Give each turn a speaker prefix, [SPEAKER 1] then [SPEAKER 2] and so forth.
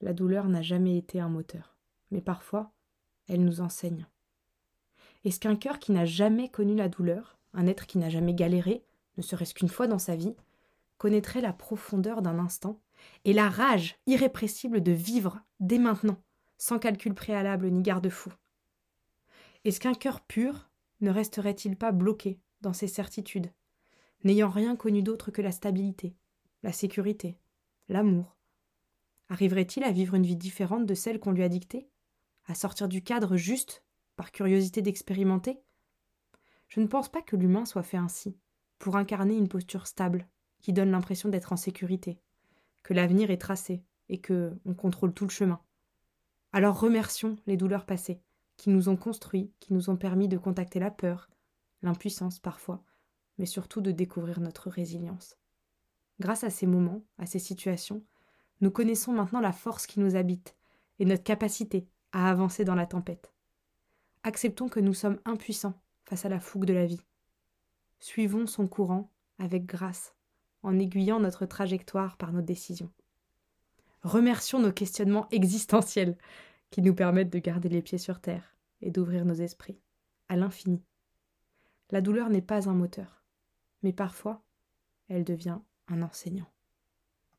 [SPEAKER 1] la douleur n'a jamais été un moteur, mais parfois, elle nous enseigne. Est-ce qu'un cœur qui n'a jamais connu la douleur, un être qui n'a jamais galéré, ne serait-ce qu'une fois dans sa vie, connaîtrait la profondeur d'un instant et la rage irrépressible de vivre dès maintenant, sans calcul préalable ni garde-fou? Est-ce qu'un cœur pur ne resterait-il pas bloqué dans ses certitudes, n'ayant rien connu d'autre que la stabilité, la sécurité, l'amour Arriverait-il à vivre une vie différente de celle qu'on lui a dictée? À sortir du cadre juste, par curiosité d'expérimenter? Je ne pense pas que l'humain soit fait ainsi, pour incarner une posture stable, qui donne l'impression d'être en sécurité, que l'avenir est tracé, et que on contrôle tout le chemin. Alors remercions les douleurs passées, qui nous ont construits, qui nous ont permis de contacter la peur, l'impuissance parfois, mais surtout de découvrir notre résilience. Grâce à ces moments, à ces situations, nous connaissons maintenant la force qui nous habite et notre capacité à avancer dans la tempête. Acceptons que nous sommes impuissants face à la fougue de la vie. Suivons son courant avec grâce, en aiguillant notre trajectoire par nos décisions. Remercions nos questionnements existentiels qui nous permettent de garder les pieds sur terre et d'ouvrir nos esprits à l'infini. La douleur n'est pas un moteur, mais parfois elle devient un enseignant.